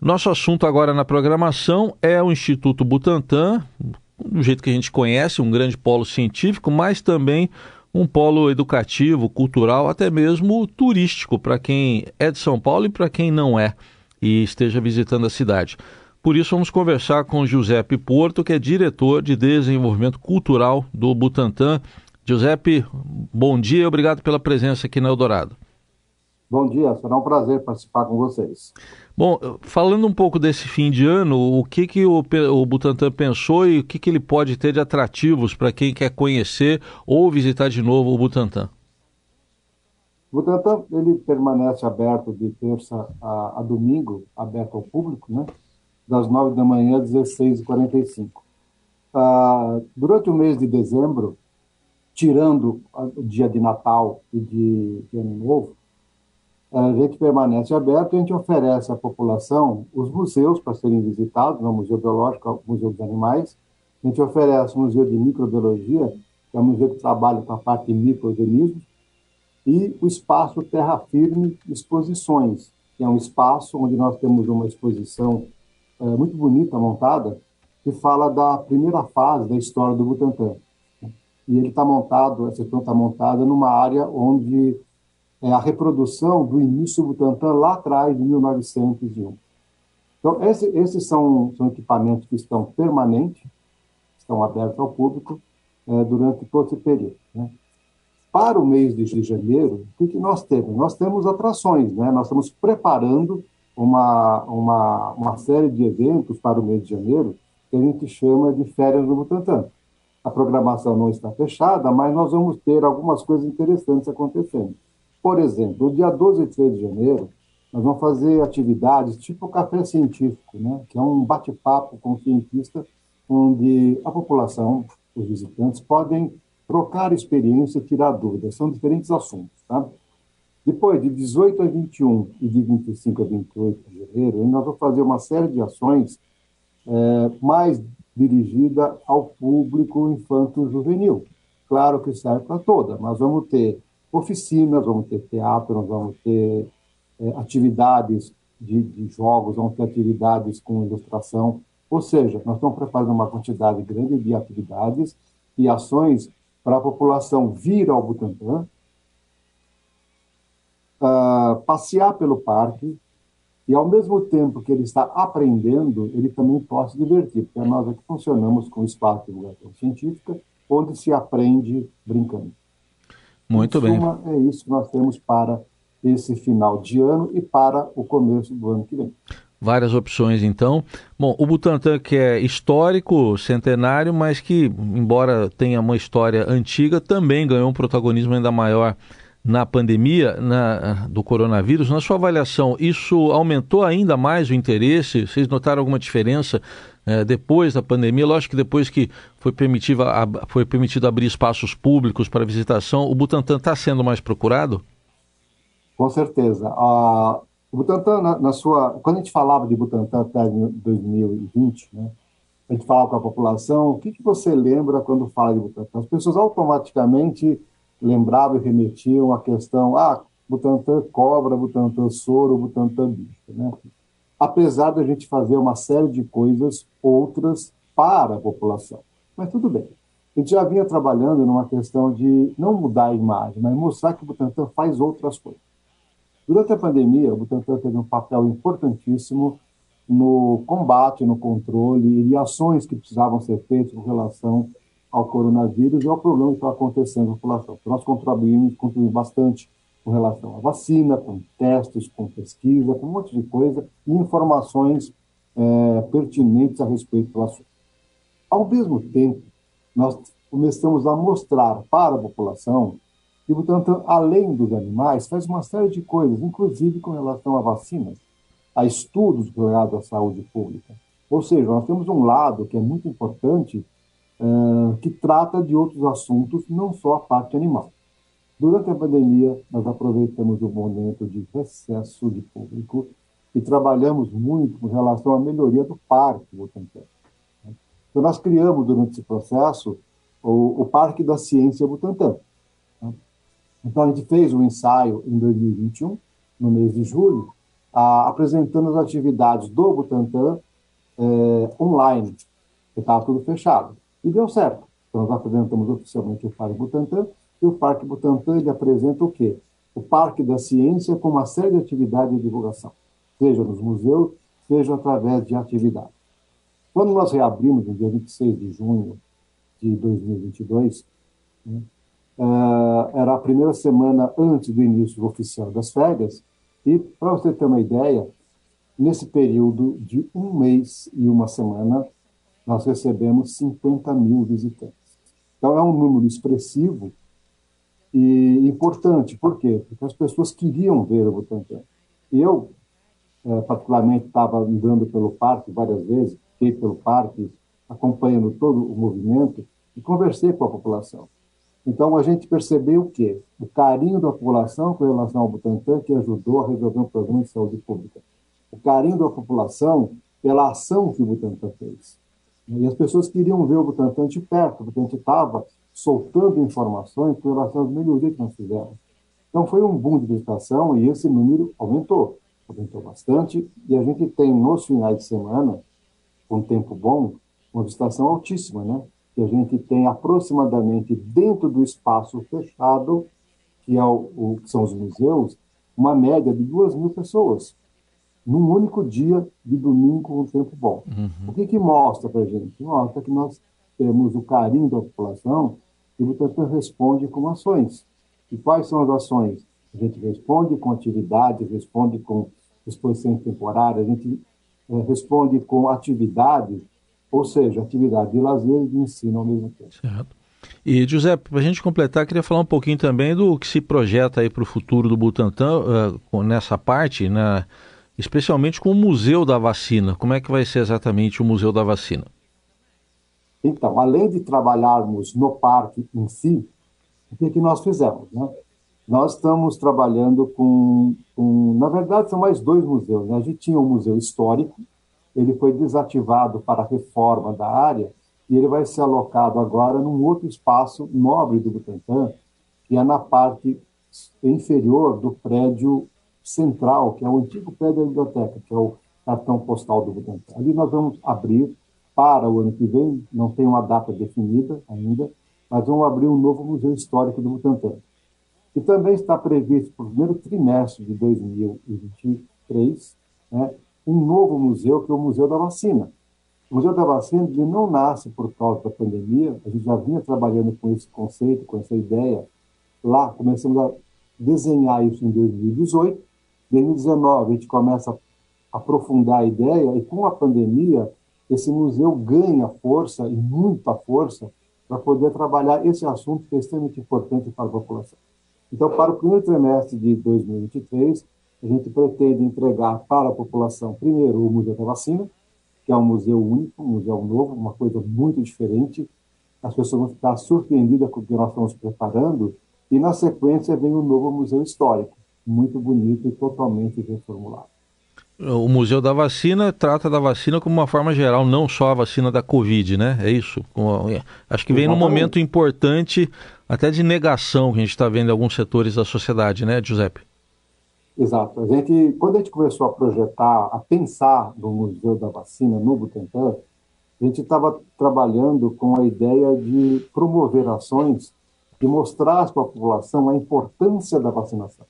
Nosso assunto agora na programação é o Instituto Butantan, do jeito que a gente conhece, um grande polo científico, mas também um polo educativo, cultural, até mesmo turístico para quem é de São Paulo e para quem não é e esteja visitando a cidade. Por isso, vamos conversar com Giuseppe Porto, que é diretor de desenvolvimento cultural do Butantan. Giuseppe, bom dia e obrigado pela presença aqui na Eldorado. Bom dia, será um prazer participar com vocês. Bom, falando um pouco desse fim de ano, o que, que o, o Butantan pensou e o que, que ele pode ter de atrativos para quem quer conhecer ou visitar de novo o Butantan? O Butantan ele permanece aberto de terça a, a domingo, aberto ao público, né? das 9 da manhã às 16h45. Ah, durante o mês de dezembro, tirando o dia de Natal e de, de Ano Novo, a gente permanece aberto e a gente oferece à população os museus para serem visitados, o Museu Biológico, o Museu dos Animais, a gente oferece o Museu de Microbiologia, que é um museu que trabalha com a parte de microorganismos, e o espaço Terra Firme Exposições, que é um espaço onde nós temos uma exposição é, muito bonita montada, que fala da primeira fase da história do Butantan. E ele está montado, essa exposição está montada numa área onde é a reprodução do início do Butantan lá atrás, de 1901. Então, esse, esses são, são equipamentos que estão permanentes, estão abertos ao público é, durante todo esse período. Né? Para o mês de janeiro, o que, que nós temos? Nós temos atrações, né? nós estamos preparando uma, uma, uma série de eventos para o mês de janeiro que a gente chama de Férias no Butantã. A programação não está fechada, mas nós vamos ter algumas coisas interessantes acontecendo. Por exemplo, no dia 12 e 13 de janeiro, nós vamos fazer atividades tipo café científico, né? que é um bate-papo com cientistas, onde a população, os visitantes, podem trocar experiência tirar dúvidas. São diferentes assuntos. Tá? Depois, de 18 a 21 e de 25 a 28 de janeiro, nós vamos fazer uma série de ações é, mais dirigida ao público infanto-juvenil. Claro que serve para toda, mas vamos ter oficinas, vamos ter teatro, nós vamos ter é, atividades de, de, jogos, vamos ter atividades com ilustração. Ou seja, nós estamos preparando uma quantidade grande de atividades e ações para a população vir ao Butantã, uh, passear pelo parque e, ao mesmo tempo que ele está aprendendo, ele também pode se divertir, porque nós aqui funcionamos com espaço de divulgação científica, onde se aprende brincando. Muito em bem. Suma, é isso que nós temos para esse final de ano e para o começo do ano que vem. Várias opções, então. Bom, o Butantan, que é histórico, centenário, mas que, embora tenha uma história antiga, também ganhou um protagonismo ainda maior na pandemia na, do coronavírus. Na sua avaliação, isso aumentou ainda mais o interesse? Vocês notaram alguma diferença é, depois da pandemia? Lógico que depois que foi permitido, foi permitido abrir espaços públicos para visitação, o Butantan está sendo mais procurado? Com certeza. O Butantan, na, na, sua. Quando a gente falava de Butantan até 2020, né, a gente falava com a população, o que, que você lembra quando fala de Butantan? As pessoas automaticamente lembravam e remetiam a questão, ah, Butantan cobra, Butantan soro, Butantan bicho, né? Apesar da gente fazer uma série de coisas outras para a população. Mas tudo bem. A gente já vinha trabalhando numa questão de não mudar a imagem, mas mostrar que o Butantan faz outras coisas. Durante a pandemia, o Butantan teve um papel importantíssimo no combate, no controle e ações que precisavam ser feitas com relação ao coronavírus e ao problema que está acontecendo na população. Nós contribuímos, contribuímos bastante com relação à vacina, com testes, com pesquisa, com um monte de coisa e informações é, pertinentes a respeito do assunto. Ao mesmo tempo, nós começamos a mostrar para a população que, portanto, além dos animais, faz uma série de coisas, inclusive com relação a vacinas, a estudos ligados à saúde pública. Ou seja, nós temos um lado que é muito importante uh, que trata de outros assuntos, não só a parte animal. Durante a pandemia, nós aproveitamos o momento de recesso de público e trabalhamos muito com relação à melhoria do parque Butantan. Então, nós criamos, durante esse processo, o, o Parque da Ciência Butantan. Então, a gente fez um ensaio em 2021, no mês de julho, a, apresentando as atividades do Butantan é, online, que estava tudo fechado. E deu certo. Então, nós apresentamos oficialmente o Parque Butantan, e o Parque Butantan ele apresenta o quê? O Parque da Ciência com uma série de atividades de divulgação, seja nos museus, seja através de atividades. Quando nós reabrimos, no dia 26 de junho de 2022, né, uh, era a primeira semana antes do início oficial das férias, e, para você ter uma ideia, nesse período de um mês e uma semana, nós recebemos 50 mil visitantes. Então, é um número expressivo e importante. Por quê? Porque as pessoas queriam ver o Butantan. Eu, é, particularmente, estava andando pelo parque várias vezes, fiquei pelo parque, acompanhando todo o movimento, e conversei com a população. Então, a gente percebeu o quê? O carinho da população com relação ao Butantan, que ajudou a resolver um problema de saúde pública. O carinho da população pela ação que o Butantan fez. E as pessoas queriam ver o Butantan de perto, porque a gente estava soltando informações com relação às melhorias que nós fizemos. Então, foi um boom de visitação e esse número aumentou. Aumentou bastante. E a gente tem, nos finais de semana, com tempo bom, uma visitação altíssima, né? que a gente tem aproximadamente dentro do espaço fechado, que, é o, o, que são os museus, uma média de duas mil pessoas, num único dia de domingo com um tempo bom. Uhum. O que, que mostra para a gente? Mostra que nós temos o carinho da população e o Butantan responde com ações. E quais são as ações? A gente responde com atividades, responde com exposições temporárias, a gente é, responde com atividades ou seja, atividade de lazer e de ensino ao mesmo tempo. Certo. E, José, para a gente completar, queria falar um pouquinho também do que se projeta aí para o futuro do Butantan uh, nessa parte, né, especialmente com o Museu da Vacina. Como é que vai ser exatamente o Museu da Vacina? Então, além de trabalharmos no parque em si, o que, que nós fizemos? Né? Nós estamos trabalhando com, com, na verdade, são mais dois museus. Né? A gente tinha um museu histórico, ele foi desativado para a reforma da área e ele vai ser alocado agora num outro espaço nobre do Butantã, que é na parte inferior do prédio central, que é o antigo prédio da biblioteca, que é o cartão postal do Butantã. Ali nós vamos abrir para o ano que vem, não tem uma data definida ainda, mas vamos abrir um novo museu histórico do Butantã. E também está previsto para o primeiro trimestre de 2023, né, um novo museu, que é o Museu da Vacina. O Museu da Vacina ele não nasce por causa da pandemia, a gente já vinha trabalhando com esse conceito, com essa ideia. Lá, começamos a desenhar isso em 2018. Em 2019, a gente começa a aprofundar a ideia, e com a pandemia, esse museu ganha força, e muita força, para poder trabalhar esse assunto que é extremamente importante para a população. Então, para o primeiro trimestre de 2023, a gente pretende entregar para a população, primeiro, o Museu da Vacina, que é um museu único, um museu novo, uma coisa muito diferente. As pessoas vão ficar surpreendidas com o que nós estamos preparando. E, na sequência, vem o novo Museu Histórico, muito bonito e totalmente reformulado. O Museu da Vacina trata da vacina como uma forma geral, não só a vacina da Covid, né? É isso. Acho que vem num momento importante, até de negação que a gente está vendo em alguns setores da sociedade, né, Giuseppe? Exato. A gente, quando a gente começou a projetar, a pensar no Museu da Vacina no Butantan, a gente estava trabalhando com a ideia de promover ações e mostrar para a população a importância da vacinação.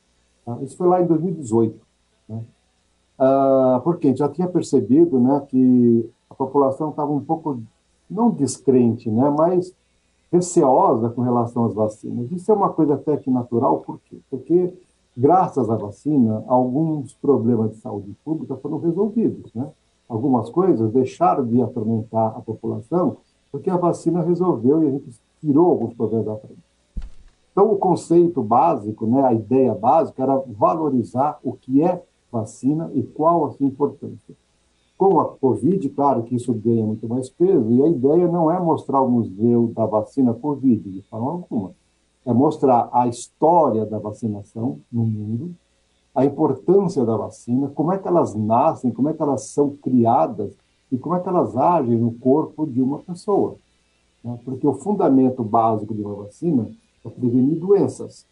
Tá? Isso foi lá em 2018. Né? Ah, porque a gente já tinha percebido né, que a população estava um pouco, não descrente, né, mas receosa com relação às vacinas. Isso é uma coisa até que natural, por quê? Porque graças à vacina, alguns problemas de saúde pública foram resolvidos, né? Algumas coisas deixaram de atormentar a população porque a vacina resolveu e a gente tirou alguns problemas da frente. Então, o conceito básico, né, a ideia básica era valorizar o que é vacina e qual a sua importância. Com a Covid, claro que isso ganha muito mais peso, e a ideia não é mostrar o museu da vacina Covid, de forma alguma é mostrar a história da vacinação no mundo, a importância da vacina, como é que elas nascem, como é que elas são criadas e como é que elas agem no corpo de uma pessoa. Né? Porque o fundamento básico de uma vacina é prevenir doenças,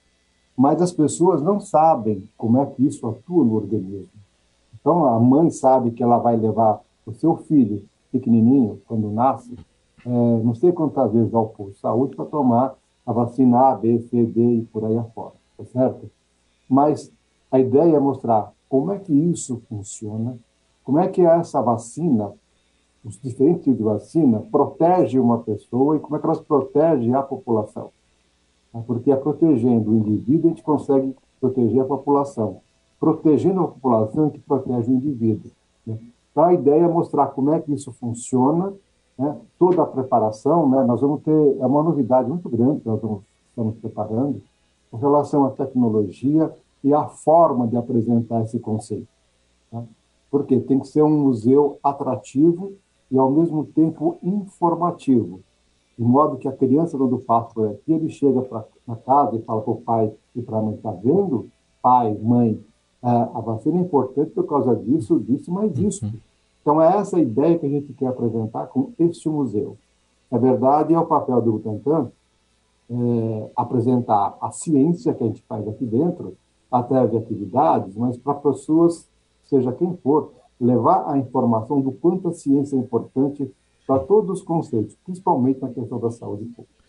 mas as pessoas não sabem como é que isso atua no organismo. Então, a mãe sabe que ela vai levar o seu filho pequenininho, quando nasce, é, não sei quantas vezes ao posto de saúde para tomar a vacina A, B, C, D e por aí afora, tá certo? Mas a ideia é mostrar como é que isso funciona, como é que essa vacina, os diferentes tipos de vacina, protege uma pessoa e como é que elas protegem a população. Porque é protegendo o indivíduo, a gente consegue proteger a população. Protegendo a população, a gente protege o indivíduo. Né? Então, a ideia é mostrar como é que isso funciona, né? toda a preparação, né? nós vamos ter, é uma novidade muito grande que nós vamos, estamos preparando, com relação à tecnologia e à forma de apresentar esse conceito. Tá? Porque tem que ser um museu atrativo e, ao mesmo tempo, informativo de modo que a criança, quando por aqui, ele chega para casa e fala para o pai e para a mãe, está vendo? Pai, mãe, a vacina é importante por causa disso, disso, mais disso. Uhum. Então, é essa ideia que a gente quer apresentar com este museu. Na verdade, é o papel do Butantan é, apresentar a ciência que a gente faz aqui dentro, através de atividades, mas para pessoas, seja quem for, levar a informação do quanto a ciência é importante para todos os conceitos, principalmente na questão da saúde pública.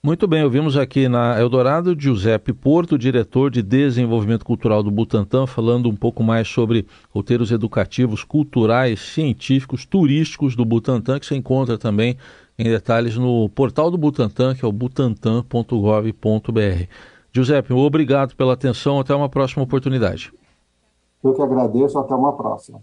Muito bem, ouvimos aqui na Eldorado Giuseppe Porto, diretor de desenvolvimento cultural do Butantan, falando um pouco mais sobre roteiros educativos, culturais, científicos, turísticos do Butantan, que você encontra também em detalhes no portal do Butantan, que é o butantan.gov.br. Giuseppe, obrigado pela atenção, até uma próxima oportunidade. Eu que agradeço, até uma próxima.